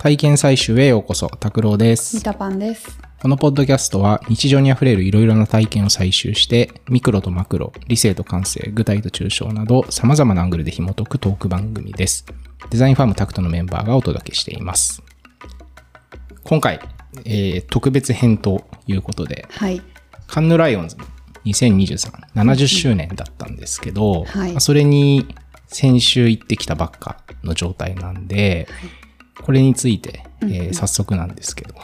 体験採集へようこそ、拓郎ですミ。タパンです。このポッドキャストは日常にあふれるいろいろな体験を採集して、ミクロとマクロ、理性と感性、具体と抽象など様々なアングルで紐解くトーク番組です。デザインファームタクトのメンバーがお届けしています。今回、えー特別編ということで、はい。カンヌライオンズ2023、70周年だったんですけど、はいまあそれに先週行ってきたばっかの状態なんで、これについて、えー早速なんですけど、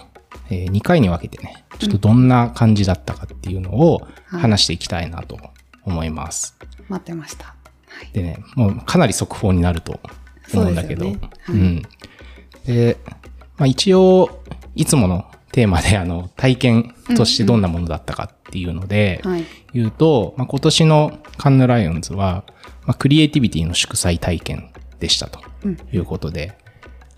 え2回に分けてね、ちょっとどんな感じだったかっていうのをはい話していきたいなと思います。待ってました。はい。でね、もうかなり速報になると思うんだけど、そうねはいうん。で、まあ一応、いつものテーマであの、体験としてどんなものだったかっていうので、はい。言うと、まあ、今年のカンヌライオンズは、まあ、クリエイティビティの祝祭体験でしたとうんいうことで、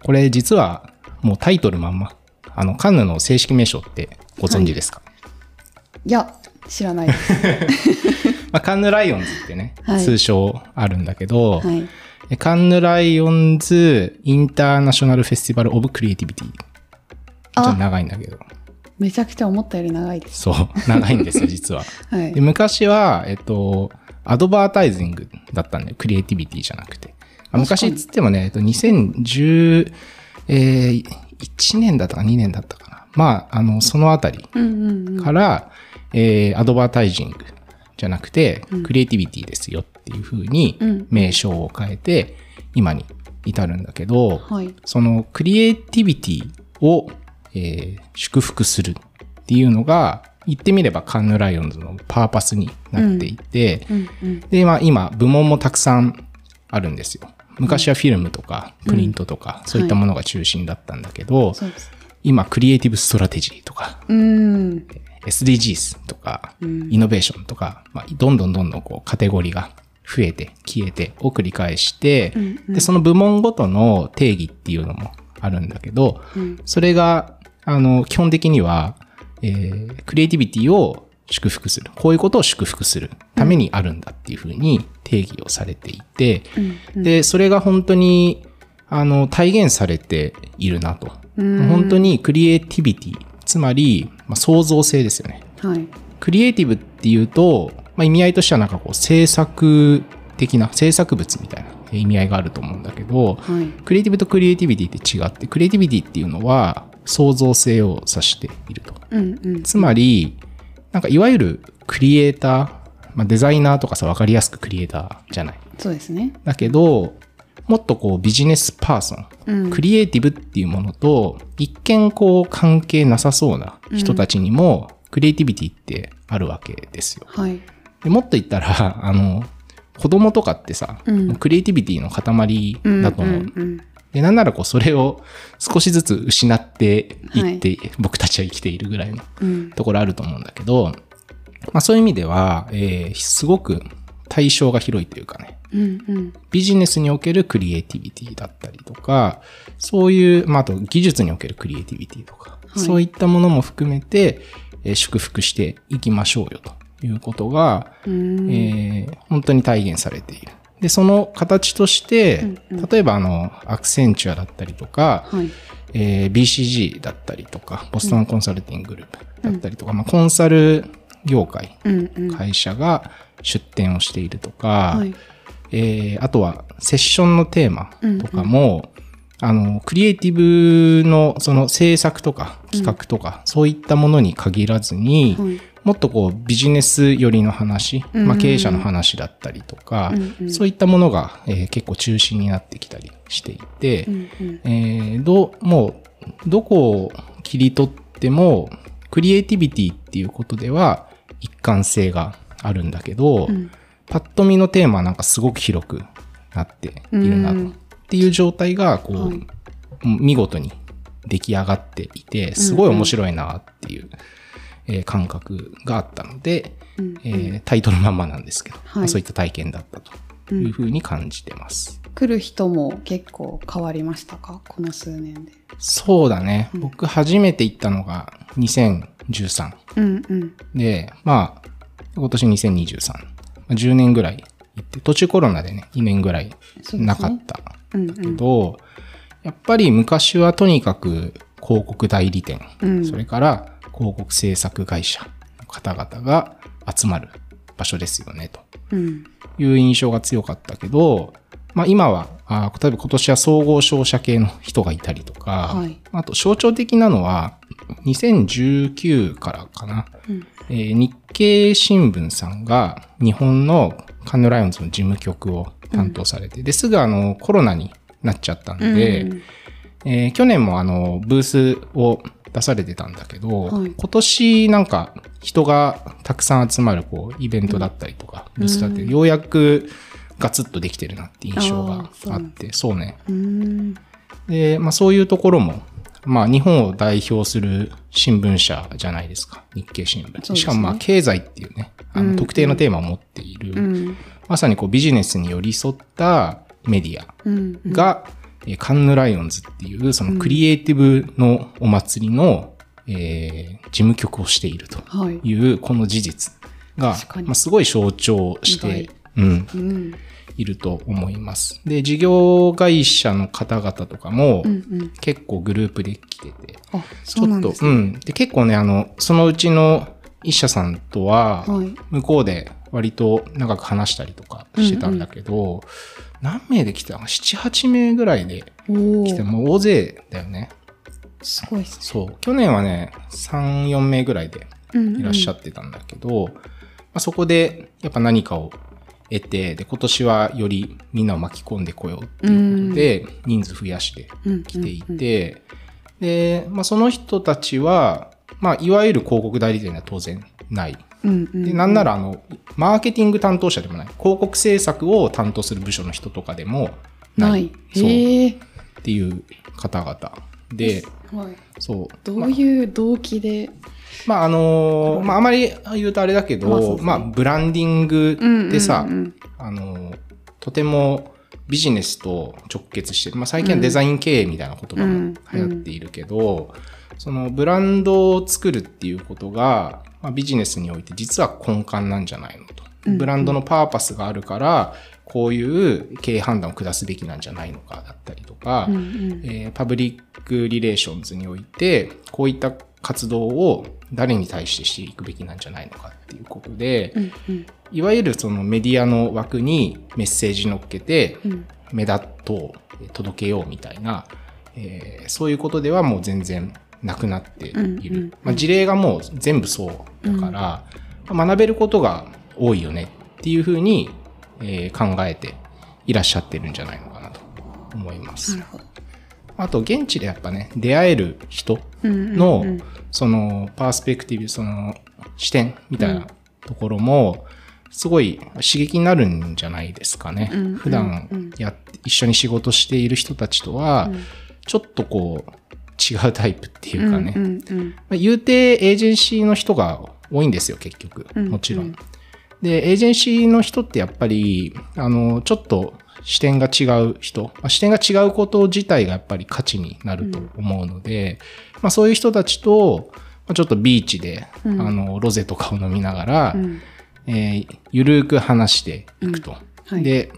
これ実はもうタイトルまんま、あの、カンヌの正式名称ってご存知ですか、いや、知らないです。まあ、カンヌライオンズってね、はい通称あるんだけど、はい。え Cannes Lions International Festival of Creativity。ちょっとあ、長いんだけど。めちゃくちゃ思ったより長いです。そう、長いんですよ、実は。はいで。昔は、えっと、アドバータイジングだったんだよ。クリエイティビティじゃなくて。あ昔っつってもね、えっと、2011年だったか2年だったかな。まあ、あの、そのあたり。から、えーアドバータイジングじゃなくて、クリエイティビティですよっていう風にうん名称を変えて、今に至るんだけど、はい。そのクリエイティビティを、えー祝福するっていうのが、言ってみればカンヌライオンズのパーパスになっていて。で、まあ今、部門もたくさんあるんですよ。昔はフィルムとか、プリントとか、そういったものが中心だったんだけど。今、クリエイティブストラテジーとか、うーん。SDGs とか、うん。イノベーションとか、まあ、どんどんどんどんこうカテゴリーが増えて消えてを繰り返して、で、その部門ごとの定義っていうのもあるんだけど、うん。それが、あの、基本的には、えークリエイティビティを祝福する。こういうことを祝福するためにあるんだっていうふうに定義をされていて、うんで、それが本当に、あの、体現されているなと。うん本当にクリエイティビティ、つまり、まあ、創造性ですよね。はい。クリエイティブっていうと、まあ、意味合いとしてはなんかこう制作的な、制作物みたいな意味合いがあると思うんだけど、はい。クリエイティブとクリエイティビティって違って、クリエイティビティっていうのは創造性を指していると。うんうん。つまり、なんかいわゆるクリエイター、まあ、デザイナーとかさ、わかりやすくクリエイターじゃない。そうですね。だけど、もっとこうビジネスパーソン、うんクリエイティブっていうものと、一見こう関係なさそうな人たちにも、クリエイティビティってあるわけですよ。はい。でもっと言ったら、あの、子供とかってさ、うんクリエイティビティの塊だと思う。んうんで、なんならこう、それを少しずつ失っていって、僕たちは生きているぐらいのうん。うん。ところあると思うんだけど、まあそういう意味では、えーすごく対象が広いというかね、うんうん。ビジネスにおけるクリエイティビティだったりとか、そういう、まあ、あと技術におけるクリエイティビティとか、はいそういったものも含めて、えー祝福していきましょうよということが。えー本当に体現されている。で、その形として、うん例えばあの、アクセンチュアだったりとか、はい。えー BCG だったりとか、ボストンコンサルティンググループだったりとか、まあ、コンサル業界、うんうん。会社が出展をしているとか、はい。えーあとはセッションのテーマとかも、あの、クリエイティブのその制作とか企画とか、そういったものに限らずに、はい。もっとこうビジネス寄りの話、うん。まあ、経営者の話だったりとか、うんうん。そういったものが、えー結構中心になってきたりしていて、うんうん。えーどう、もう、どこを切り取っても、クリエイティビティっていうことでは一貫性があるんだけど、うん。パッと見のテーマはなんかすごく広くなっているなっていう状態が、こう、はい。見事に出来上がっていて、すごい面白いなっていう、えー感覚があったので、うんえータイトルまんまなんですけど、はいまあそういった体験だったというふうに感じてます。来る人も結構変わりましたか？この数年で。そうだね。僕初めて行ったのが2013。うんうん。で、まあ、今年2023。まあ10年ぐらい行って、途中コロナでね、2年ぐらいそうですねなかったうんうん。けど、やっぱり昔はとにかく広告代理店、うんそれから広告制作会社の方々が集まる場所ですよね、と。うん。いう印象が強かったけど、まあ今は、あ例えば今年は総合商社系の人がいたりとか、はい。あと象徴的なのは、2019からかな、うん。えー日経新聞さんが日本のカンヌライオンズの事務局を担当されて、ですぐあのコロナになっちゃったんで、うん。えー去年もあのブースを出されてたんだけど、はい今年なんか人がたくさん集まるこうイベントだったりとか、ブースだってようやくガツッとできてるなって印象があって、そうね。うん。で、まあそういうところも、まあ日本を代表する新聞社じゃないですか。日経新聞。ねしかもまあ経済っていうね、あうんの特定のテーマを持っている、うん。まさにこうビジネスに寄り添ったメディアうん。が、えーカンヌライオンズっていうそのクリエイティブのお祭りの、えー事務局をしているとはい。いうこの事実が確か、にまあ、すごい象徴して意、うん、うん。いると思います。で、事業会社の方々とかもうんうん。結構グループで来てて、あ、ちょっと。うん。で、結構ね、あの、そのうちの一社さんとは、はい。向こうで割と長く話したりとかしてたんだけど、何名で来たの ?7、8名ぐらいでお来て、お。もう大勢だよね。すごいですね。そう。去年はね、3、4名ぐらいでうんいらっしゃってたんだけど、まあ、そこでやっぱ何かを得て、で、今年はよりみんなを巻き込んでこようっていうことで、人数増やしてうん来ていて、で、まあ、その人たちは、まあ、いわゆる広告代理店では当然ない。うんうん。で、なんなら、あの、マーケティング担当者でもない。広告制作を担当する部署の人とかでもない。そう。っていう方々で、はい。そう。どういう動機で？まああのーまああまり言うとあれだけど、まあねまあブランディングってさ、うんうんあのーとてもビジネスと直結してる。まあ最近はデザイン経営みたいな言葉も流行っているけど、そのブランドを作るっていうことが、まあ、ビジネスにおいて実は根幹なんじゃないのと。ブランドのパーパスがあるから、こういう経営判断を下すべきなんじゃないのかだったりとか、うんうん。えーパブリックリレーションズにおいて、こういった活動を誰に対してしていくべきなんじゃないのかっていうことで、うんうん。いわゆるそのメディアの枠にメッセージ乗っけて、うん。目立とう、届けようみたいな、えーそういうことではもう全然なくなっている。うんうん。まあ、事例がもう全部そうだから、まあ学べることが多いよねっていうふうに、えー考えていらっしゃってるんじゃないのかなと思います。あと、現地でやっぱね、出会える人うんうんうん。の、その、パースペクティブ、その、視点みたいなところも、すごい刺激になるんじゃないですかね。うんうん普段や一緒に仕事している人たちとは、ちょっとこう、違うタイプっていうかね。うんうんうんまあ言うて、エージェンシーの人が多いんですよ、結局。うんもちろん。うんで、エージェンシーの人ってやっぱり、あの、ちょっと視点が違う人、まあ視点が違うこと自体がやっぱり価値になると思うので、まあそういう人たちと、まあちょっとビーチで、うんあの、ロゼとかを飲みながら、うんえーゆるーく話していくと。はいで、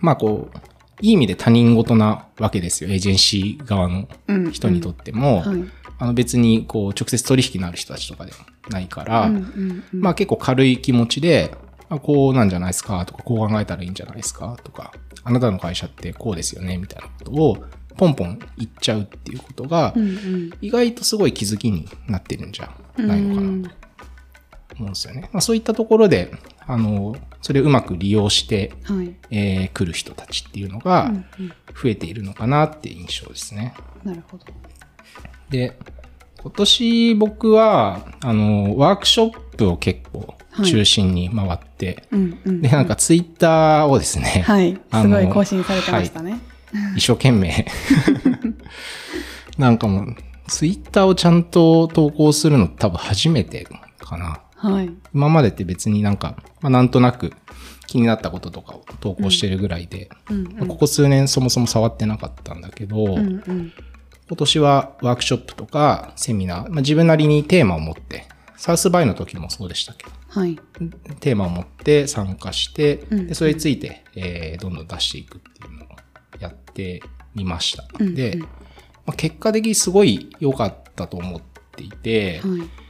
まあこう、いい意味で他人事なわけですよ、エージェンシー側のうん人にとっても。はい。あの別にこう直接取引のある人たちとかでもないから、うんうんうん。まあ結構軽い気持ちで、あこうなんじゃないですか？とか、こう考えたらいいんじゃないですか？とか、あなたの会社ってこうですよね？みたいなことをポンポン言っちゃうっていうことがう、んうん。意外とすごい気づきになってるんじゃないのかなと思うんですよね。まあそういったところで、あの、それをうまく利用して、はいえー来る人たちっていうのが増えているのかなっていう印象ですね。なるほど。で、今年僕は、あの、ワークショップを結構中心に回って、うんうんで、なんかツイッターをですね、はい。すごい更新されてましたね。一生懸命、なんかもう、ツイッターをちゃんと投稿するの多分初めてかな。はい。今までって別になんか、まあ、なんとなく気になったこととかを投稿してるぐらいで、うんまあここ数年そもそも触ってなかったんだけど、うんうん今年はワークショップとかセミナー、まあ、自分なりにテーマを持って、サウスバイの時もそうでしたけ？ど、はい。テーマを持って参加して、うんでそれについて、えーどんどん出していくっていうのをやってみました。うんで、うんまあ、結果的にすごい良かったと思っていて、はい。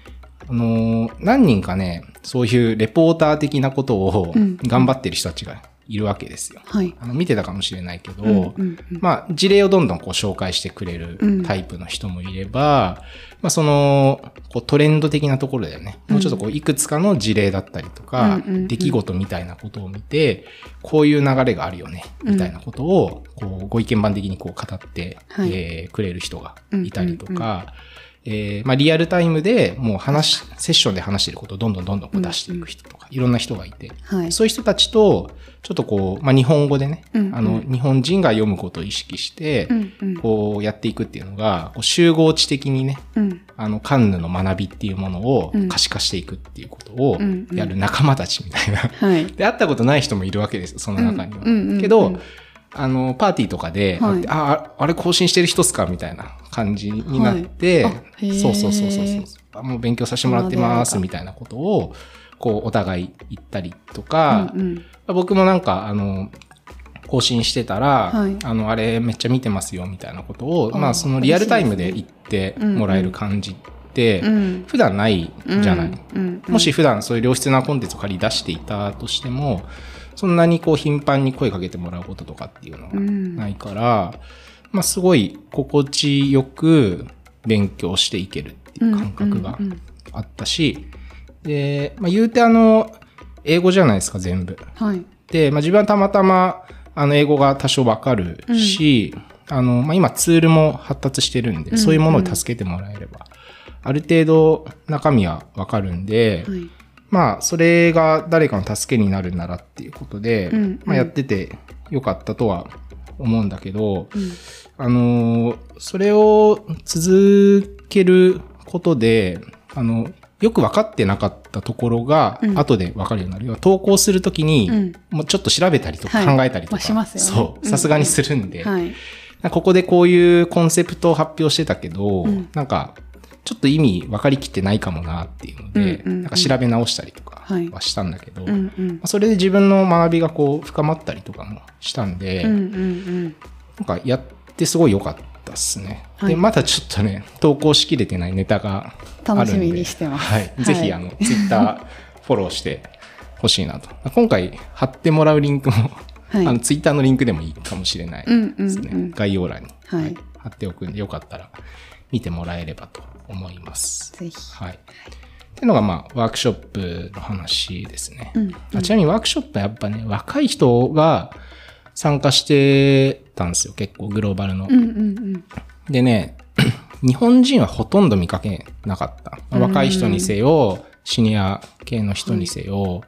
あのー何人かね、そういうレポーター的なことをうん。頑張ってる人たちがいるわけですよ。はい。あの見てたかもしれないけど、うんうんうん。まあ、事例をどんどんこう紹介してくれうん。るタイプの人もいれば、まあ、その、こうトレンド的なところだよね。もうちょっとこう、いくつかの事例だったりとか、うんうんうん。出来事みたいなことを見て、こういう流れがあるよね、みたいなことを、こう、ご意見番的にこう語って、はい。えーくれる人がいたりとうん。うんか、えーまあ、リアルタイムでもう話し、セッションで話してることをどんどんどんどんこう出していく人とか、いろんな人がいて、はい。そういう人たちと、ちょっとこう、まあ、日本語でね、うんうんあの、日本人が読むことを意識して、うんうん。こうやっていくっていうのが、こう集合知的にね、うん。あの、カンヌの学びっていうものをうん可視化していくっていうことをうんうんやる仲間たちみたいな。はい。で、会ったことない人もいるわけですよ、その中には。うんうんうんうんけど、あの、パーティーとかで、はい。あ、ああれ更新してる人っすかみたいな感じになって、はい。そうそうそうそうそう。あもう勉強させてもらってますみたいなことを、こう、お互い言ったりとか、うんうん。僕もなんか、あの、更新してたら、はい。あの、あれめっちゃ見てますよみたいなことを、あまあ、そのリアルタイムで言ってもらえる感じって、うん普段ないじゃない。うんうん。もし普段そういう良質なコンテンツを借り出していたとしても、そんなにこう頻繁に声かけてもらうこととかっていうのがうんないから、まあすごい心地よく勉強していけるっていう感覚がうんうんうんあったし、で、まあ言うてあの、英語じゃないですか、全部。はい。で、まあ自分はたまたま、あの、英語が多少わかるし、あの、まあ今ツールも発達してるんで、うんそういうものを助けてもらえれば、ある程度中身はわかるんで、はい。まあ、それが誰かの助けになるならっていうことで、うんうん。まあ、やっててよかったとは思うんだけど、うん。あのーそれを続けることで、あの、よく分かってなかったところがうん、後で分かるようになる。要は投稿するときに、うん。もうちょっと調べたりとかはい。考えたりとか、まあしまね。そう。う、ん。さすがにするんで、はい。ここでこういうコンセプトを発表してたけど、うん。なんか、ちょっと意味分かりきってないかもなっていうので、うんうんうん。なんか調べ直したりとかはい。はしたんだけど、うんうん。まあそれで自分の学びがこう深まったりとかもしたんで、うんうんなんかやってすごい良かったっすね。はい。で、まだちょっとね、投稿しきれてないネタがあるんで。楽しみにしてます。はい。はい。ぜひ、あの、ツイッターフォローしてほしいなと。今回貼ってもらうリンクも、はい。あの、ツイッターのリンクでもいいかもしれないうんうんですね。うん。概要欄に、はい。貼っておくんで、よかったら見てもらえればと思います。ぜひ。はい。っていうのが、まあ、ワークショップの話ですね。うんあちなみにワークショップはやっぱね、若い人が参加してたんですよ。結構グローバルの。うんうんうん。でね、日本人はほとんど見かけなかった。若い人にせよ、シニア系の人にせよ、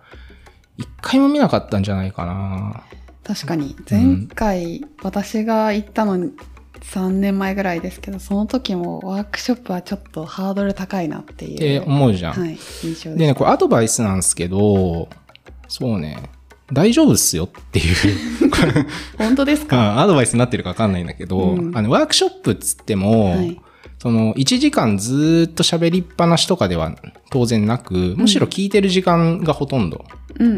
一回も見なかったんじゃないかな。確かに、前回、私が行ったの3年前ぐらいですけど、その時もワークショップはちょっとハードル高いなっていう。って思うじゃん。はい、印象でね、です。これアドバイスなんですけど、そうね、大丈夫っすよっていう、本当ですか？あ アドバイスになってるか分かんないんだけど、うんあのワークショップっつっても、はいその1時間ずーっと喋りっぱなしとかでは当然なく、むしろ聞いてる時間がほとんど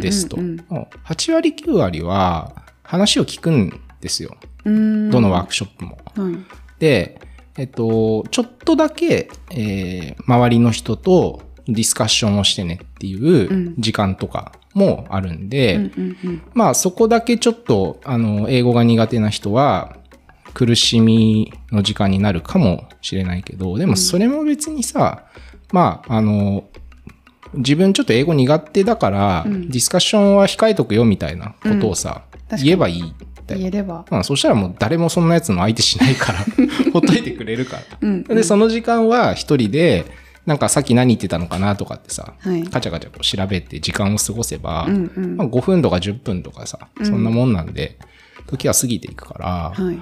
ですと。うんうんもう8割9割は話を聞くんですよ。うんどのワークショップも。はい。で、えっと、ちょっとだけ、えー周りの人とディスカッションをしてねっていううん時間とかもあるんで、うんうんうんまあそこだけちょっと、あの、英語が苦手な人は、苦しみの時間になるかもしれないけど、でもそれも別にさ、まあ、あの、自分ちょっと英語苦手だから、うんディスカッションは控えとくよみたいなことをさ、言えばいい言えれば。まあ、そしたらもう誰もそんなやつの相手しないから、ほっといてくれるから。うんで、その時間は一人で、なんかさっき何言ってたのかなとかってさ、はいカチャカチャこう調べて時間を過ごせば、うんうんまあ、5分とか10分とかさ、うんそんなもんなんで、時は過ぎていくから、はい。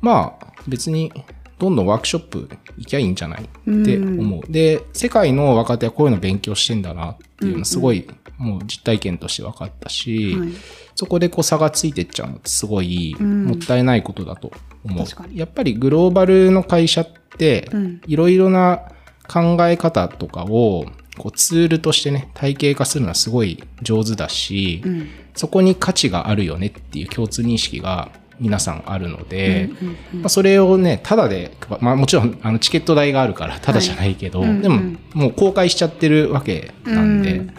まあ別にどんどんワークショップ行きゃいいんじゃない？って思う。で、世界の若手はこういうの勉強してんだなっていうのすごい、もう実体験として分かったし、はい。そこでこう差がついてっちゃうのってすごいん。もったいないことだと思う。やっぱりグローバルの会社ってうん、いろいろな考え方とかをこうツールとしてね、体系化するのはすごい上手だし、うん。そこに価値があるよねっていう共通認識が皆さんあるので、うんうんうんまあ、それをね、ただで、まあもちろんあのチケット代があるから、ただじゃないけど、でもうんもう公開しちゃってるわけなんで、うん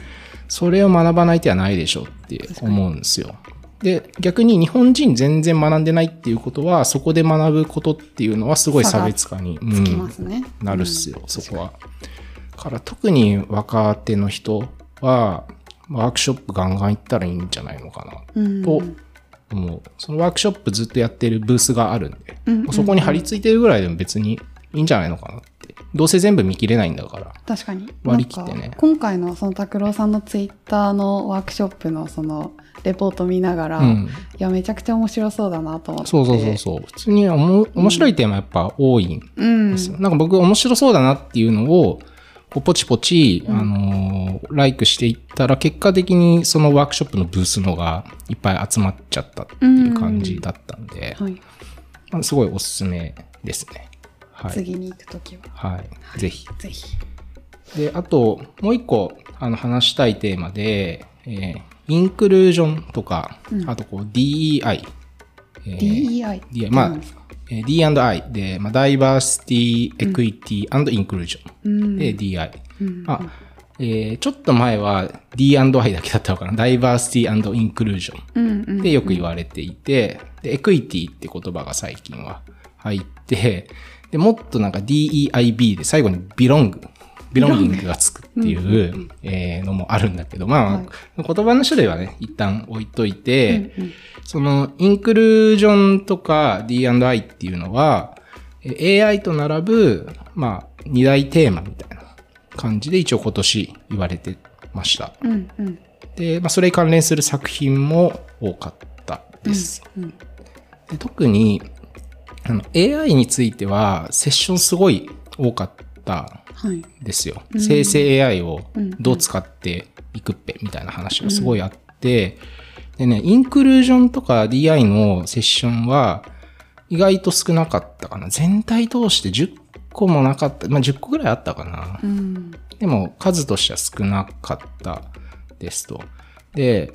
それを学ばない手はないでしょうって思うんですよ。で、逆に日本人全然学んでないっていうことは、そこで学ぶことっていうのはすごい差別化に、ね。うんなるっすよ、そこは。だから特に若手の人は、ワークショップガンガン行ったらいいんじゃないのかなうんと思う。そのワークショップずっとやってるブースがあるんで、うんうんうんそこに貼り付いてるぐらいでも別にいいんじゃないのかなって。どうせ全部見切れないんだから。確かに割り切ってね今回のその拓郎さんのツイッターのワークショップのそのレポート見ながら、いうん。やめちゃくちゃ面白そうだなと思ってそうそうそうそう。普通におも面白いテーマやっぱ多いんうんですよ。なんか僕面白そうだなっていうのを、こうポチポチ、あのーライクしていったら、結果的にそのワークショップのブースのがいっぱい集まっちゃったっていう感じだったんで、はい、まあすごいおすすめですね。はい。次に行くときははい。ぜひ。ぜひで、あと、もう一個、あの、話したいテーマで、えーインクルージョンとか、うんあとこう、DEI。えー DEI DEI まあ D&I で、まあ、ダイバーシティ、エクイティ、インクルージョン。うんで、DI。うんあ、えーちょっと前は D&I だけだったのかな？ダイバーシティインクルージョン。でよく言われていて、で、エクイティって言葉が最近は入って、で、もっとなんか DEIB で最後にビロング、ビロンギングがつくっていう、えーのもあるんだけど、まあ、はい。言葉の種類はね、一旦置いといて、うんうん。そのインクルージョンとか D&I っていうのは、え AI と並ぶ、まあ、二大テーマみたいな感じで一応今年言われてました。うんうん。で、まあ、それに関連する作品も多かったです。うんで特にあの AI についてはセッションすごい多かったはいですよ。うん生成 AI をうんどう使っていくっぺみたいな話がすごいあって、でね、インクルージョンとか DI のセッションは意外と少なかったかな。全体通して10個もなかった。まあ、10個ぐらいあったかな。うんでも数としては少なかったですと。で、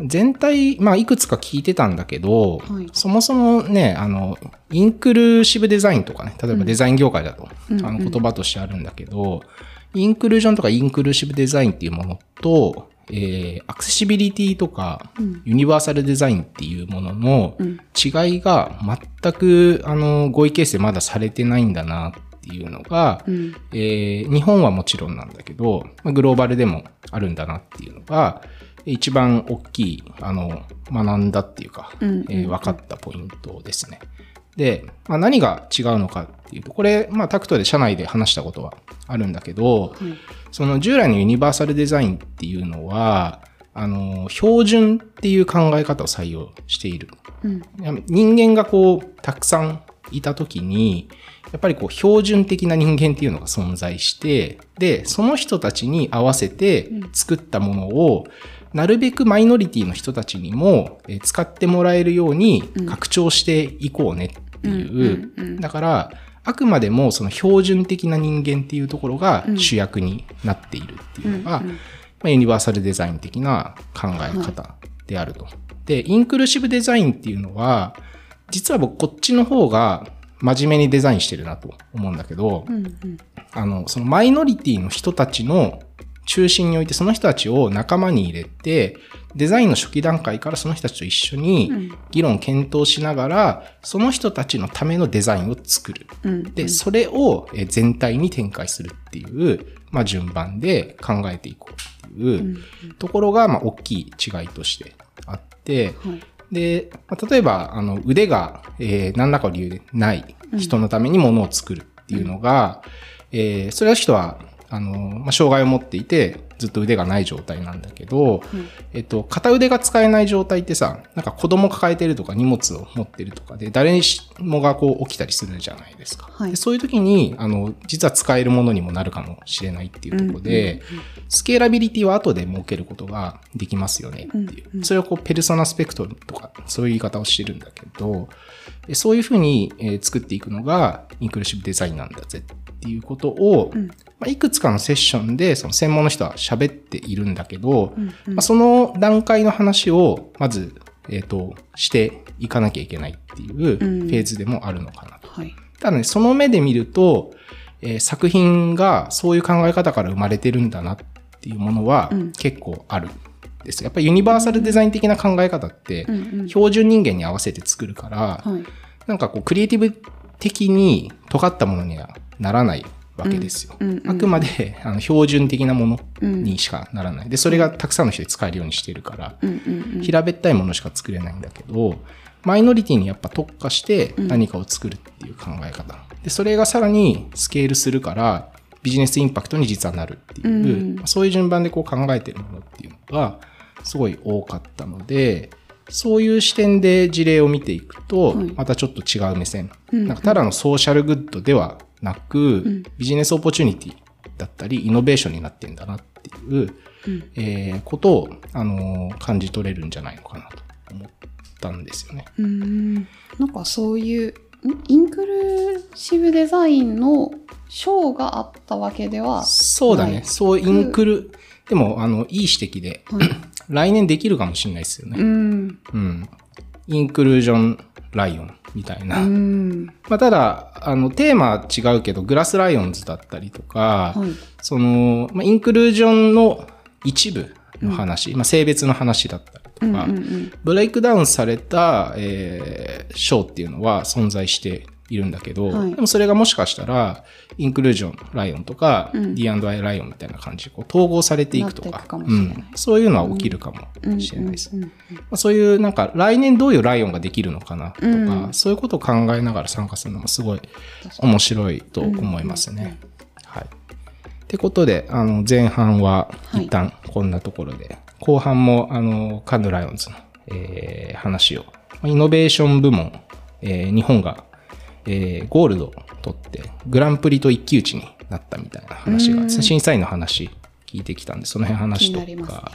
全体、まあ、いくつか聞いてたんだけど、はい。そもそもね、あの、インクルーシブデザインとかね、例えばデザイン業界だと、うん。あの言葉としてあるんだけど、インクルージョンとかインクルーシブデザインっていうものと、えーアクセシビリティとか、うん。ユニバーサルデザインっていうもののうん。違いが全く、あの、合意形成まだされてないんだなっていうのが、うん。えー日本はもちろんなんだけど、まあグローバルでもあるんだなっていうのが、一番大きい、あの、学んだっていうか、うんうんえー分かったポイントですね。で、まあ、何が違うのかっていうと、これ、まあ、タクトで社内で話したことはあるんだけど、はいその従来のユニバーサルデザインっていうのは、あの、標準っていう考え方を採用している。うん人間がこう、たくさんいたときに、やっぱりこう、標準的な人間っていうのが存在して、で、その人たちに合わせて作ったものを、なるべくマイノリティの人たちにもえー使ってもらえるようにうん。拡張していこうねっていう。うんうんうんだから、あくまでもその標準的な人間っていうところがうん。主役になっているっていうのが、うんうん。まあ、ユニバーサルデザイン的な考え方であると。で、インクルーシブデザインっていうのは、実は僕こっちの方が真面目にデザインしてるなと思うんだけど、うんうん。あの、そのマイノリティの人たちの中心においてその人たちを仲間に入れて、デザインの初期段階からその人たちと一緒にうん。議論検討しながら、その人たちのためのデザインを作る。うん。で、それをえー全体に展開するっていう、まあ順番で考えていこうっていううんところが、まあ大きい違いとしてあって、はい。で、まあ、例えば、あの、腕が、えー何らかの理由でない人のために物を作るっていうのが、えーそれは人は、あの、まあ、障害を持っていて、ずっと腕がない状態なんだけど、えっと、片腕が使えない状態ってさ、なんか子供抱えてるとか荷物を持ってるとかで、誰にしもがこう起きたりするじゃないですか。はい。でそういう時に、あの、実は使えるものにもなるかもしれないっていうところで、スケーラビリティは後で設けることができますよねっていう。うんうん。それをこう、ペルソナスペクトルとか、そういう言い方をしてるんだけど、でそういうふうに、えー作っていくのが、インクルーシブデザインなんだぜっていうことを、うん。まあ、いくつかのセッションで、その専門の人は喋っているんだけど、うんうんまあ、その段階の話を、まず、えっ、と、していかなきゃいけないっていうフェーズでもあるのかなと。はい。ただね、その目で見ると、えー作品がそういう考え方から生まれてるんだなっていうものはうん結構あるんです。やっぱりユニバーサルデザイン的な考え方ってうんうん。標準人間に合わせて作るから、はい。なんかこうクリエイティブ的に尖ったものにはならないわけですよ。あくまであの標準的なものうんにしかならない。で、それがたくさんの人で使えるようにしてるから。平べったいものしか作れないんだけど、マイノリティにやっぱ特化して何かを作るっていう考え方。で、それがさらにスケールするから、ビジネスインパクトに実はなるっていう、うんそういう順番でこう考えてるものっていうのがすごい多かったので、そういう視点で事例を見ていくとはい、またちょっと違う目線。うんなんかただのソーシャルグッドではなく、ん business opportunity だったり、イノベーションになってんだなっていう、うんえーことを、あのー感じ取れるんじゃないのかなと思ったんですよね。うーんなんかそういうんインクルーシブデザインの賞があったわけではそうだね。はいそう、インクル、でも、あの、いい指摘で、はい 来年できるかもしれないですようね。んうん。インクルージョンライオンみたいな。うん。まあ、ただ、あの、テーマは違うけど、グラスライオンズだったりとか、はい。その、まあ、インクルージョンの一部の話、まあ、性別の話だったりとか、うんうんうん。ブレイクダウンされた、えー、賞っていうのは存在しているんだけど、はい。でもそれがもしかしたら、インクルージョンライオンとか、うん。D&I ライオンみたいな感じでこう統合されていくとかそういうのは起きるかもしれないです。そういうなんか来年どういうライオンができるのかなとか、うん。そういうことを考えながら参加するのもすごい面白いと思いますね。はい。ってことで、あの、前半は一旦こんなところで、後半も、あの、カンヌライオンズの、えー話を、まあイノベーション部門、えー日本が、えーゴールドを取って、グランプリと一騎打ちになったみたいな話が、審査員の話聞いてきたんで、その辺話とか、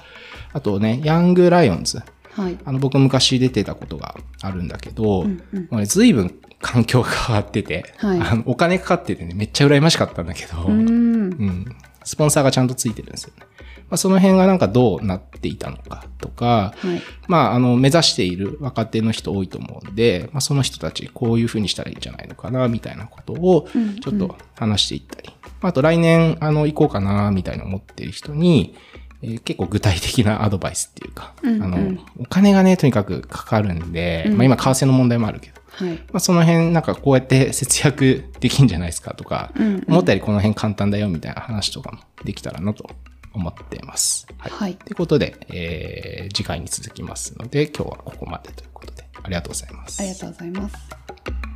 あとね、ヤングライオンズ、はい。あの、僕昔出てたことがあるんだけど、うんうん。もうね、随分環境が変わってて、はい。あのお金かかっててね、めっちゃ羨ましかったんだけど、うん。うん。スポンサーがちゃんとついてるんですよね。まあ、その辺がなんかどうなっていたのかとか、はい。まあ、あの、目指している若手の人多いと思うんで、まあ、その人たちこういう風にしたらいいんじゃないのかな、みたいなことをうんうん。ちょっと話していったり、あと来年、あの、行こうかな、みたいな思っている人に、えー結構具体的なアドバイスっていうか、うんうん。あの、お金がね、とにかくかかるんで、うん。まあ今、為替の問題もあるけど、はい。まあ、その辺なんかこうやって節約できんじゃないですかとか、うんうん。思ったよりこの辺簡単だよみたいな話とかもできたらなと思っています。はい。はいということで、えー次回に続きますので、今日はここまでということで、ありがとうございます。ありがとうございます